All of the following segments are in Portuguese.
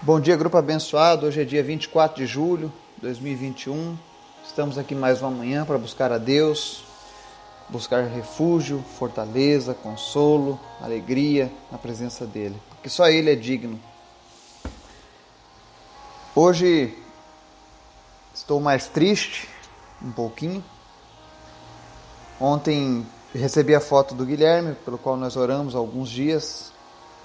Bom dia, grupo abençoado. Hoje é dia 24 de julho de 2021. Estamos aqui mais uma manhã para buscar a Deus, buscar refúgio, fortaleza, consolo, alegria na presença dEle, porque só Ele é digno. Hoje estou mais triste, um pouquinho. Ontem recebi a foto do Guilherme, pelo qual nós oramos alguns dias,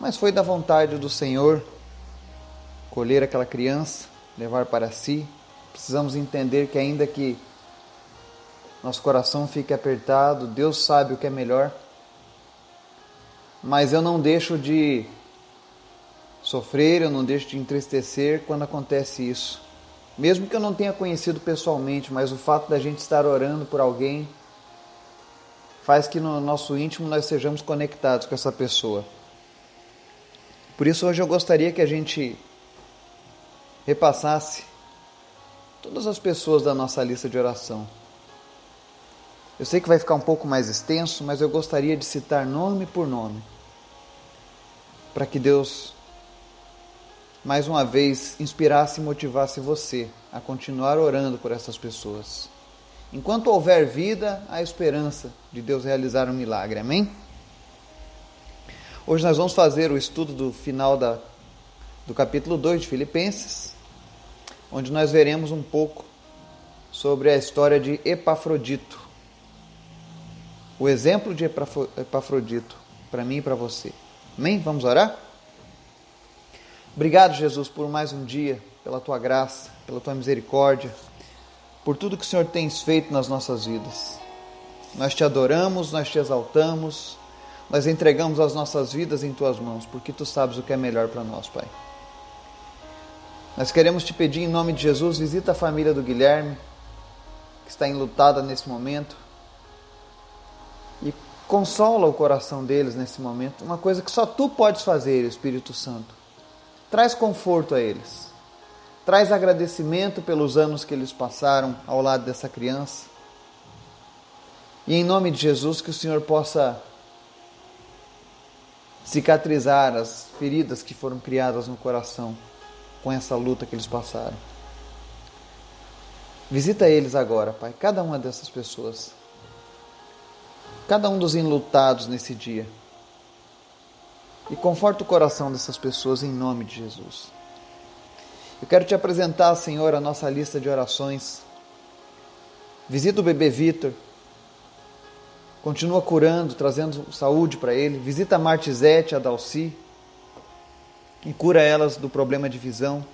mas foi da vontade do Senhor colher aquela criança, levar para si. Precisamos entender que, ainda que nosso coração fique apertado, Deus sabe o que é melhor. Mas eu não deixo de sofrer, eu não deixo de entristecer quando acontece isso. Mesmo que eu não tenha conhecido pessoalmente, mas o fato da gente estar orando por alguém faz que no nosso íntimo nós sejamos conectados com essa pessoa. Por isso hoje eu gostaria que a gente repassasse todas as pessoas da nossa lista de oração. Eu sei que vai ficar um pouco mais extenso, mas eu gostaria de citar nome por nome, para que Deus, mais uma vez, inspirasse e motivasse você a continuar orando por essas pessoas. Enquanto houver vida, há esperança de Deus realizar um milagre. Amém? Hoje nós vamos fazer o estudo do final da, do capítulo 2 de Filipenses onde nós veremos um pouco sobre a história de Epafrodito. O exemplo de Epafrodito para mim e para você. Amém? Vamos orar? Obrigado, Jesus, por mais um dia, pela tua graça, pela tua misericórdia, por tudo que o Senhor tem feito nas nossas vidas. Nós te adoramos, nós te exaltamos, nós entregamos as nossas vidas em tuas mãos, porque tu sabes o que é melhor para nós, Pai. Nós queremos te pedir em nome de Jesus, visita a família do Guilherme, que está enlutada nesse momento, e consola o coração deles nesse momento. Uma coisa que só tu podes fazer, Espírito Santo. Traz conforto a eles. Traz agradecimento pelos anos que eles passaram ao lado dessa criança. E em nome de Jesus, que o Senhor possa cicatrizar as feridas que foram criadas no coração com essa luta que eles passaram. Visita eles agora, Pai, cada uma dessas pessoas. Cada um dos enlutados nesse dia. E conforta o coração dessas pessoas em nome de Jesus. Eu quero te apresentar, Senhor, a nossa lista de orações. Visita o bebê Vitor. Continua curando, trazendo saúde para ele. Visita a Martizete, a Dalci e cura elas do problema de visão.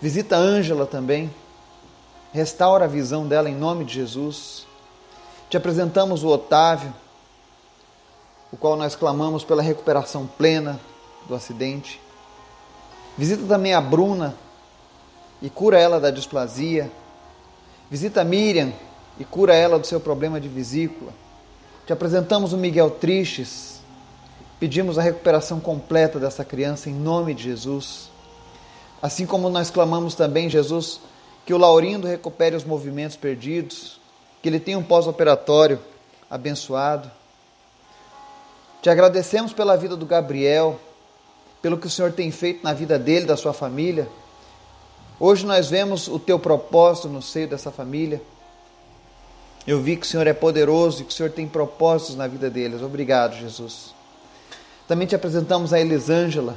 Visita Ângela também, restaura a visão dela em nome de Jesus. Te apresentamos o Otávio, o qual nós clamamos pela recuperação plena do acidente. Visita também a Bruna e cura ela da displasia. Visita a Miriam e cura ela do seu problema de vesícula. Te apresentamos o Miguel Tristes, Pedimos a recuperação completa dessa criança em nome de Jesus. Assim como nós clamamos também, Jesus, que o Laurindo recupere os movimentos perdidos, que ele tenha um pós-operatório abençoado. Te agradecemos pela vida do Gabriel, pelo que o Senhor tem feito na vida dele, da sua família. Hoje nós vemos o teu propósito no seio dessa família. Eu vi que o Senhor é poderoso e que o Senhor tem propósitos na vida deles. Obrigado, Jesus. Também te apresentamos a Elisângela,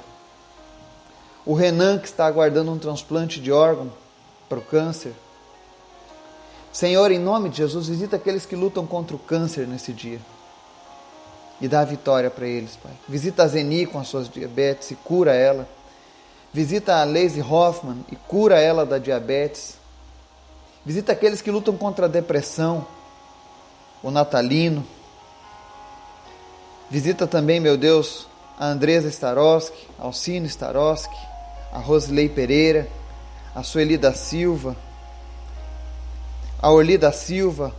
o Renan, que está aguardando um transplante de órgão para o câncer. Senhor, em nome de Jesus, visita aqueles que lutam contra o câncer nesse dia e dá a vitória para eles, Pai. Visita a Zeni com as suas diabetes e cura ela. Visita a Lazy Hoffman e cura ela da diabetes. Visita aqueles que lutam contra a depressão, o Natalino, Visita também, meu Deus, a Andresa Staroski, Alcino Staroski, a Rosilei Pereira, a Sueli da Silva, a Orli da Silva,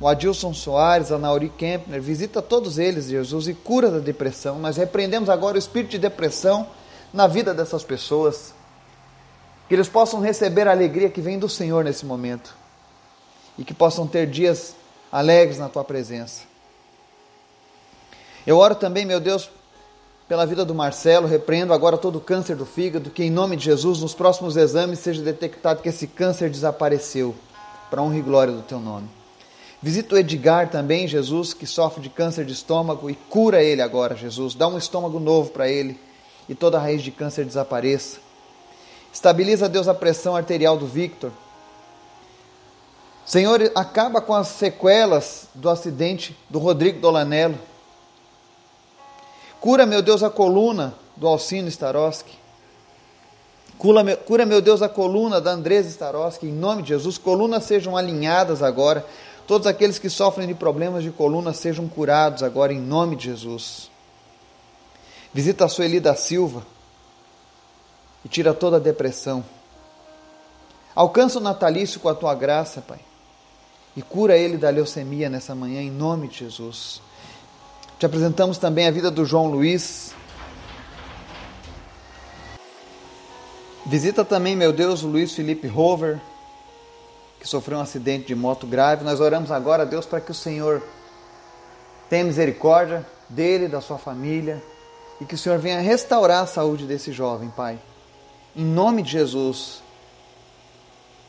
o Adilson Soares, a Nauri Kempner. Visita todos eles, Jesus, e cura da depressão. Nós repreendemos agora o espírito de depressão na vida dessas pessoas. Que eles possam receber a alegria que vem do Senhor nesse momento. E que possam ter dias alegres na tua presença. Eu oro também, meu Deus, pela vida do Marcelo, repreendo agora todo o câncer do fígado, que em nome de Jesus, nos próximos exames, seja detectado que esse câncer desapareceu, para honra e glória do teu nome. Visita o Edgar também, Jesus, que sofre de câncer de estômago, e cura ele agora, Jesus. Dá um estômago novo para ele e toda a raiz de câncer desapareça. Estabiliza, Deus, a pressão arterial do Victor. Senhor, acaba com as sequelas do acidente do Rodrigo Dolanello. Cura, meu Deus, a coluna do Alcino Staroski. Cura, cura, meu Deus, a coluna da Andresa Staroski. Em nome de Jesus, colunas sejam alinhadas agora. Todos aqueles que sofrem de problemas de coluna sejam curados agora, em nome de Jesus. Visita a Sueli da Silva e tira toda a depressão. Alcança o natalício com a tua graça, Pai. E cura ele da leucemia nessa manhã, em nome de Jesus. Te apresentamos também a vida do João Luiz. Visita também, meu Deus, o Luiz Felipe Rover, que sofreu um acidente de moto grave. Nós oramos agora, Deus, para que o Senhor tenha misericórdia dele, da sua família, e que o Senhor venha restaurar a saúde desse jovem, Pai. Em nome de Jesus.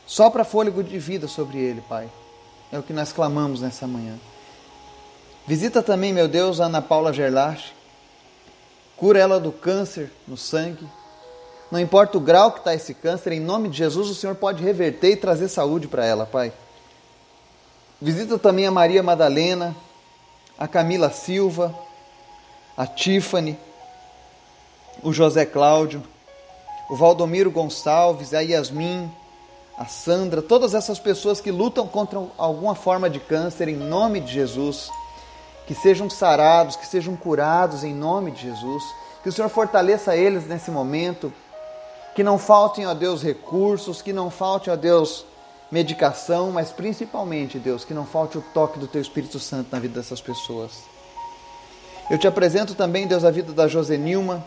Sopra fôlego de vida sobre ele, Pai. É o que nós clamamos nessa manhã. Visita também, meu Deus, Ana Paula Gerlach. Cura ela do câncer no sangue. Não importa o grau que está esse câncer, em nome de Jesus, o Senhor pode reverter e trazer saúde para ela, Pai. Visita também a Maria Madalena, a Camila Silva, a Tiffany, o José Cláudio, o Valdomiro Gonçalves, a Yasmin, a Sandra, todas essas pessoas que lutam contra alguma forma de câncer, em nome de Jesus que sejam sarados, que sejam curados em nome de Jesus. Que o Senhor fortaleça eles nesse momento. Que não faltem, a Deus, recursos, que não falte, a Deus, medicação, mas principalmente, Deus, que não falte o toque do Teu Espírito Santo na vida dessas pessoas. Eu te apresento também, Deus, a vida da Josenilma.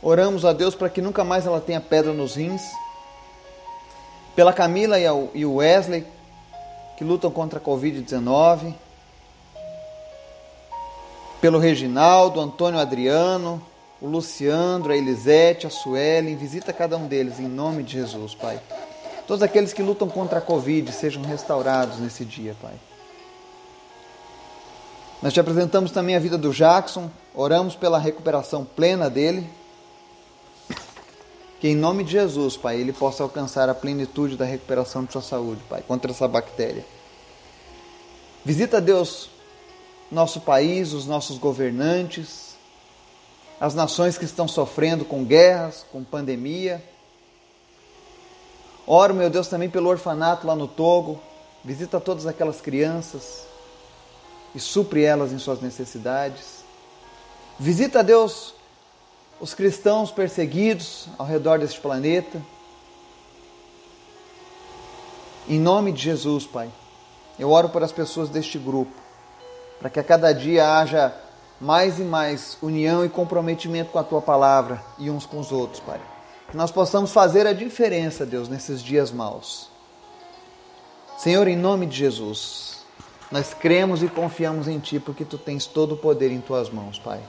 Oramos a Deus para que nunca mais ela tenha pedra nos rins. Pela Camila e o Wesley, que lutam contra a Covid-19 pelo Reginaldo, Antônio Adriano, o Luciandro, a Elisete, a Suelen, visita cada um deles em nome de Jesus, Pai. Todos aqueles que lutam contra a Covid sejam restaurados nesse dia, Pai. Nós te apresentamos também a vida do Jackson, oramos pela recuperação plena dele. Que em nome de Jesus, Pai, ele possa alcançar a plenitude da recuperação de sua saúde, Pai, contra essa bactéria. Visita Deus nosso país, os nossos governantes, as nações que estão sofrendo com guerras, com pandemia. Oro, meu Deus, também pelo orfanato lá no Togo. Visita todas aquelas crianças e supre elas em suas necessidades. Visita, Deus, os cristãos perseguidos ao redor deste planeta. Em nome de Jesus, Pai, eu oro por as pessoas deste grupo para que a cada dia haja mais e mais união e comprometimento com a tua palavra e uns com os outros, Pai. Que nós possamos fazer a diferença, Deus, nesses dias maus. Senhor, em nome de Jesus, nós cremos e confiamos em Ti porque Tu tens todo o poder em Tuas mãos, Pai.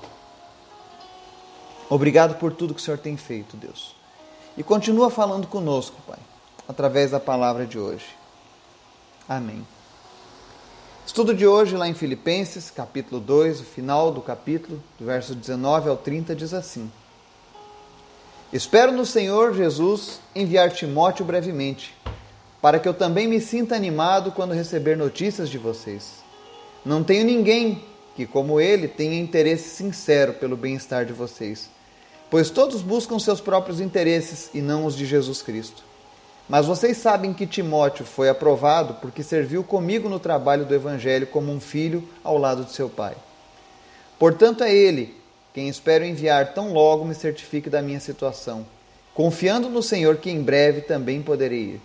Obrigado por tudo que o Senhor tem feito, Deus. E continua falando conosco, Pai, através da palavra de hoje. Amém. Estudo de hoje, lá em Filipenses, capítulo 2, o final do capítulo, do verso 19 ao 30, diz assim: Espero no Senhor Jesus enviar Timóteo brevemente, para que eu também me sinta animado quando receber notícias de vocês. Não tenho ninguém que, como ele, tenha interesse sincero pelo bem-estar de vocês, pois todos buscam seus próprios interesses e não os de Jesus Cristo. Mas vocês sabem que Timóteo foi aprovado porque serviu comigo no trabalho do Evangelho como um filho ao lado de seu pai. Portanto, é ele quem espero enviar tão logo me certifique da minha situação, confiando no Senhor que em breve também poderei ir.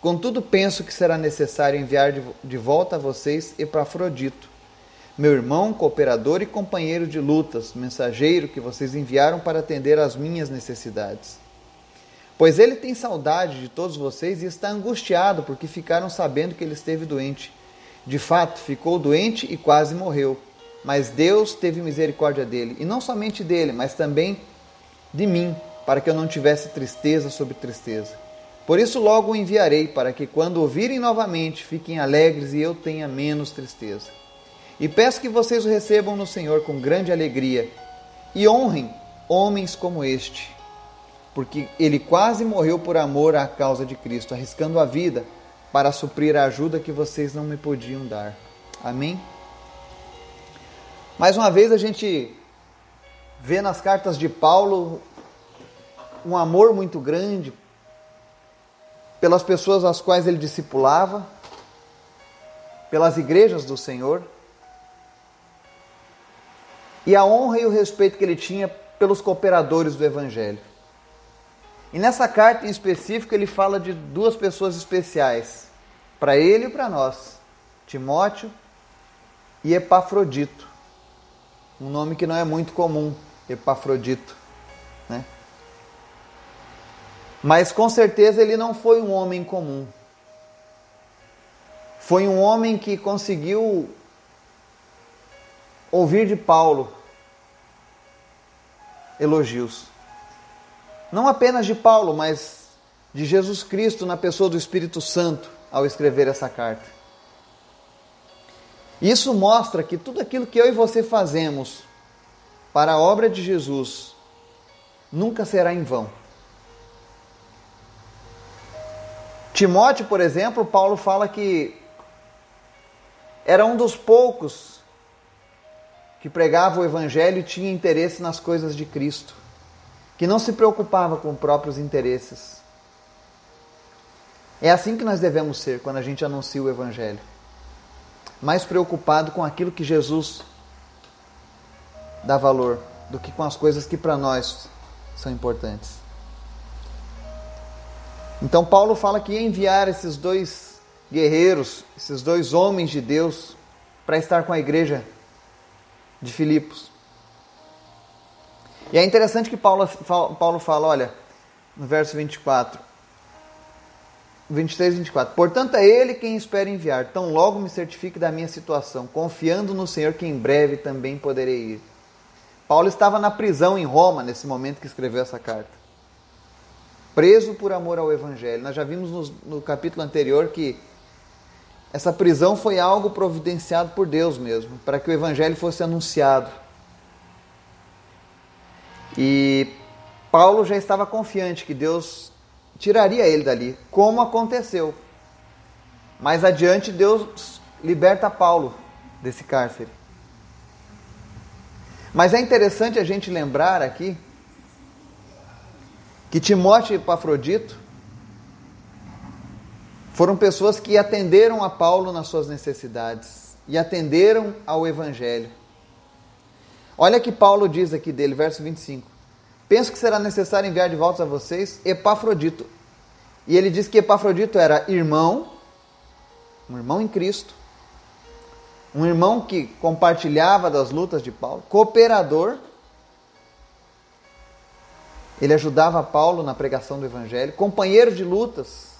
Contudo, penso que será necessário enviar de volta a vocês Epafrodito, meu irmão, cooperador e companheiro de lutas, mensageiro que vocês enviaram para atender às minhas necessidades. Pois ele tem saudade de todos vocês e está angustiado porque ficaram sabendo que ele esteve doente. De fato, ficou doente e quase morreu. mas Deus teve misericórdia dele, e não somente dele, mas também de mim, para que eu não tivesse tristeza sobre tristeza. Por isso logo o enviarei, para que quando ouvirem novamente, fiquem alegres e eu tenha menos tristeza. E peço que vocês o recebam no Senhor com grande alegria e honrem homens como este, porque ele quase morreu por amor à causa de Cristo, arriscando a vida para suprir a ajuda que vocês não me podiam dar. Amém? Mais uma vez a gente vê nas cartas de Paulo um amor muito grande pelas pessoas às quais ele discipulava, pelas igrejas do Senhor, e a honra e o respeito que ele tinha pelos cooperadores do Evangelho. E nessa carta em específico ele fala de duas pessoas especiais, para ele e para nós: Timóteo e Epafrodito. Um nome que não é muito comum, Epafrodito. Né? Mas com certeza ele não foi um homem comum. Foi um homem que conseguiu ouvir de Paulo elogios. Não apenas de Paulo, mas de Jesus Cristo na pessoa do Espírito Santo ao escrever essa carta. Isso mostra que tudo aquilo que eu e você fazemos para a obra de Jesus nunca será em vão. Timóteo, por exemplo, Paulo fala que era um dos poucos que pregava o evangelho e tinha interesse nas coisas de Cristo, que não se preocupava com próprios interesses. É assim que nós devemos ser quando a gente anuncia o evangelho. Mais preocupado com aquilo que Jesus dá valor do que com as coisas que para nós são importantes. Então Paulo fala que ia enviar esses dois guerreiros, esses dois homens de Deus, para estar com a igreja de Filipos. E é interessante que Paulo, Paulo fala, olha, no verso 24, 23 e 24. Portanto, é Ele quem espera enviar, tão logo me certifique da minha situação, confiando no Senhor que em breve também poderei ir. Paulo estava na prisão em Roma nesse momento que escreveu essa carta preso por amor ao Evangelho. Nós já vimos no, no capítulo anterior que essa prisão foi algo providenciado por Deus mesmo, para que o Evangelho fosse anunciado. E Paulo já estava confiante que Deus tiraria ele dali, como aconteceu. Mais adiante, Deus liberta Paulo desse cárcere. Mas é interessante a gente lembrar aqui que Timóteo e Epafrodito foram pessoas que atenderam a Paulo nas suas necessidades e atenderam ao Evangelho. Olha que Paulo diz aqui dele, verso 25. Penso que será necessário enviar de volta a vocês Epafrodito. E ele diz que Epafrodito era irmão, um irmão em Cristo, um irmão que compartilhava das lutas de Paulo, cooperador ele ajudava Paulo na pregação do Evangelho, companheiro de lutas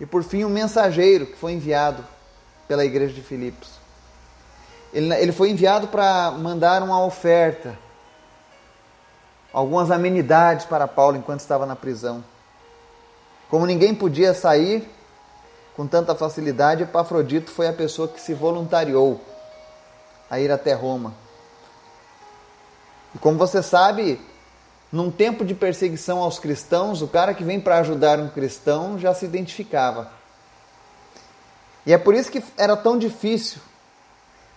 e, por fim, um mensageiro que foi enviado pela igreja de Filipos. Ele, ele foi enviado para mandar uma oferta, algumas amenidades para Paulo enquanto estava na prisão. Como ninguém podia sair com tanta facilidade, Epafrodito foi a pessoa que se voluntariou a ir até Roma. E como você sabe, num tempo de perseguição aos cristãos, o cara que vem para ajudar um cristão já se identificava. E é por isso que era tão difícil,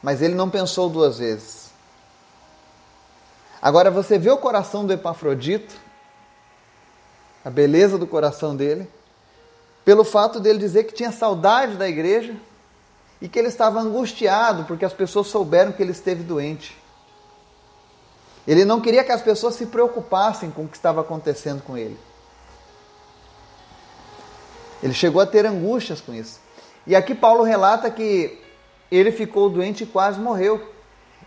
mas ele não pensou duas vezes. Agora você vê o coração do Epafrodito, a beleza do coração dele, pelo fato dele dizer que tinha saudade da igreja e que ele estava angustiado porque as pessoas souberam que ele esteve doente. Ele não queria que as pessoas se preocupassem com o que estava acontecendo com ele. Ele chegou a ter angústias com isso. E aqui Paulo relata que ele ficou doente e quase morreu.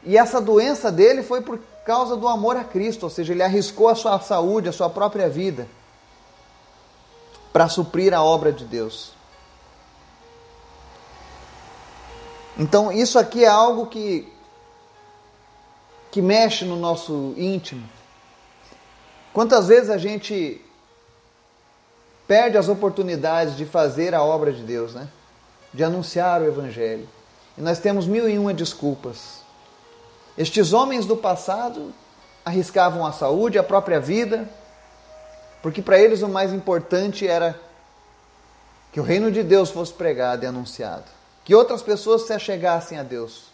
E essa doença dele foi por causa do amor a Cristo, ou seja, ele arriscou a sua saúde, a sua própria vida, para suprir a obra de Deus. Então, isso aqui é algo que que mexe no nosso íntimo. Quantas vezes a gente perde as oportunidades de fazer a obra de Deus, né? De anunciar o Evangelho. E nós temos mil e uma desculpas. Estes homens do passado arriscavam a saúde, a própria vida, porque para eles o mais importante era que o reino de Deus fosse pregado e anunciado, que outras pessoas se achegassem a Deus.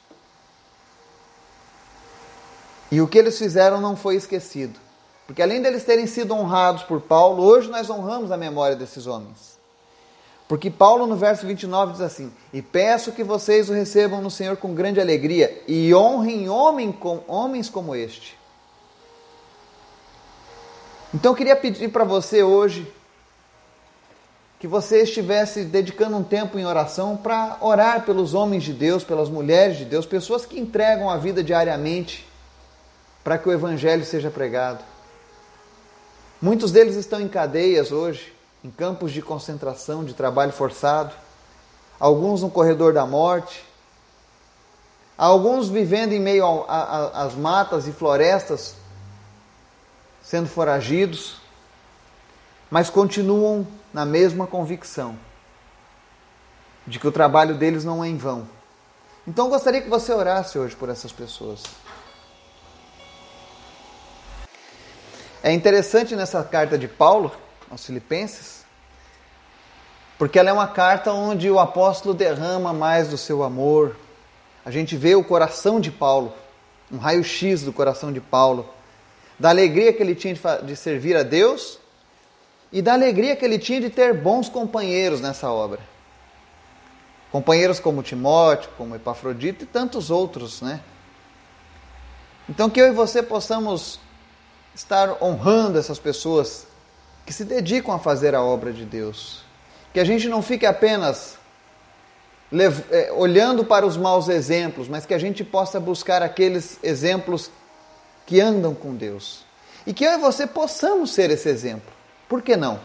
E o que eles fizeram não foi esquecido. Porque além deles terem sido honrados por Paulo, hoje nós honramos a memória desses homens. Porque Paulo, no verso 29, diz assim: E peço que vocês o recebam no Senhor com grande alegria e honrem homem com, homens como este. Então eu queria pedir para você hoje que você estivesse dedicando um tempo em oração para orar pelos homens de Deus, pelas mulheres de Deus, pessoas que entregam a vida diariamente para que o Evangelho seja pregado. Muitos deles estão em cadeias hoje, em campos de concentração, de trabalho forçado, alguns no corredor da morte, alguns vivendo em meio às matas e florestas, sendo foragidos, mas continuam na mesma convicção de que o trabalho deles não é em vão. Então eu gostaria que você orasse hoje por essas pessoas. É interessante nessa carta de Paulo aos Filipenses, porque ela é uma carta onde o apóstolo derrama mais do seu amor. A gente vê o coração de Paulo, um raio-x do coração de Paulo, da alegria que ele tinha de servir a Deus e da alegria que ele tinha de ter bons companheiros nessa obra. Companheiros como Timóteo, como Epafrodito e tantos outros, né? Então que eu e você possamos estar honrando essas pessoas que se dedicam a fazer a obra de Deus. Que a gente não fique apenas é, olhando para os maus exemplos, mas que a gente possa buscar aqueles exemplos que andam com Deus. E que eu e você possamos ser esse exemplo. Por que não?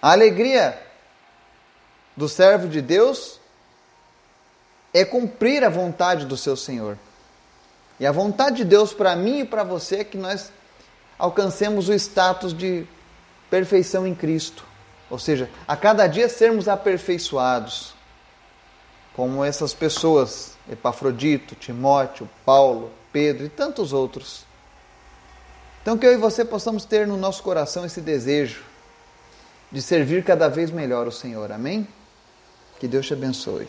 A alegria do servo de Deus é cumprir a vontade do seu Senhor. E a vontade de Deus para mim e para você é que nós alcancemos o status de perfeição em Cristo. Ou seja, a cada dia sermos aperfeiçoados, como essas pessoas, Epafrodito, Timóteo, Paulo, Pedro e tantos outros. Então, que eu e você possamos ter no nosso coração esse desejo de servir cada vez melhor o Senhor. Amém? Que Deus te abençoe.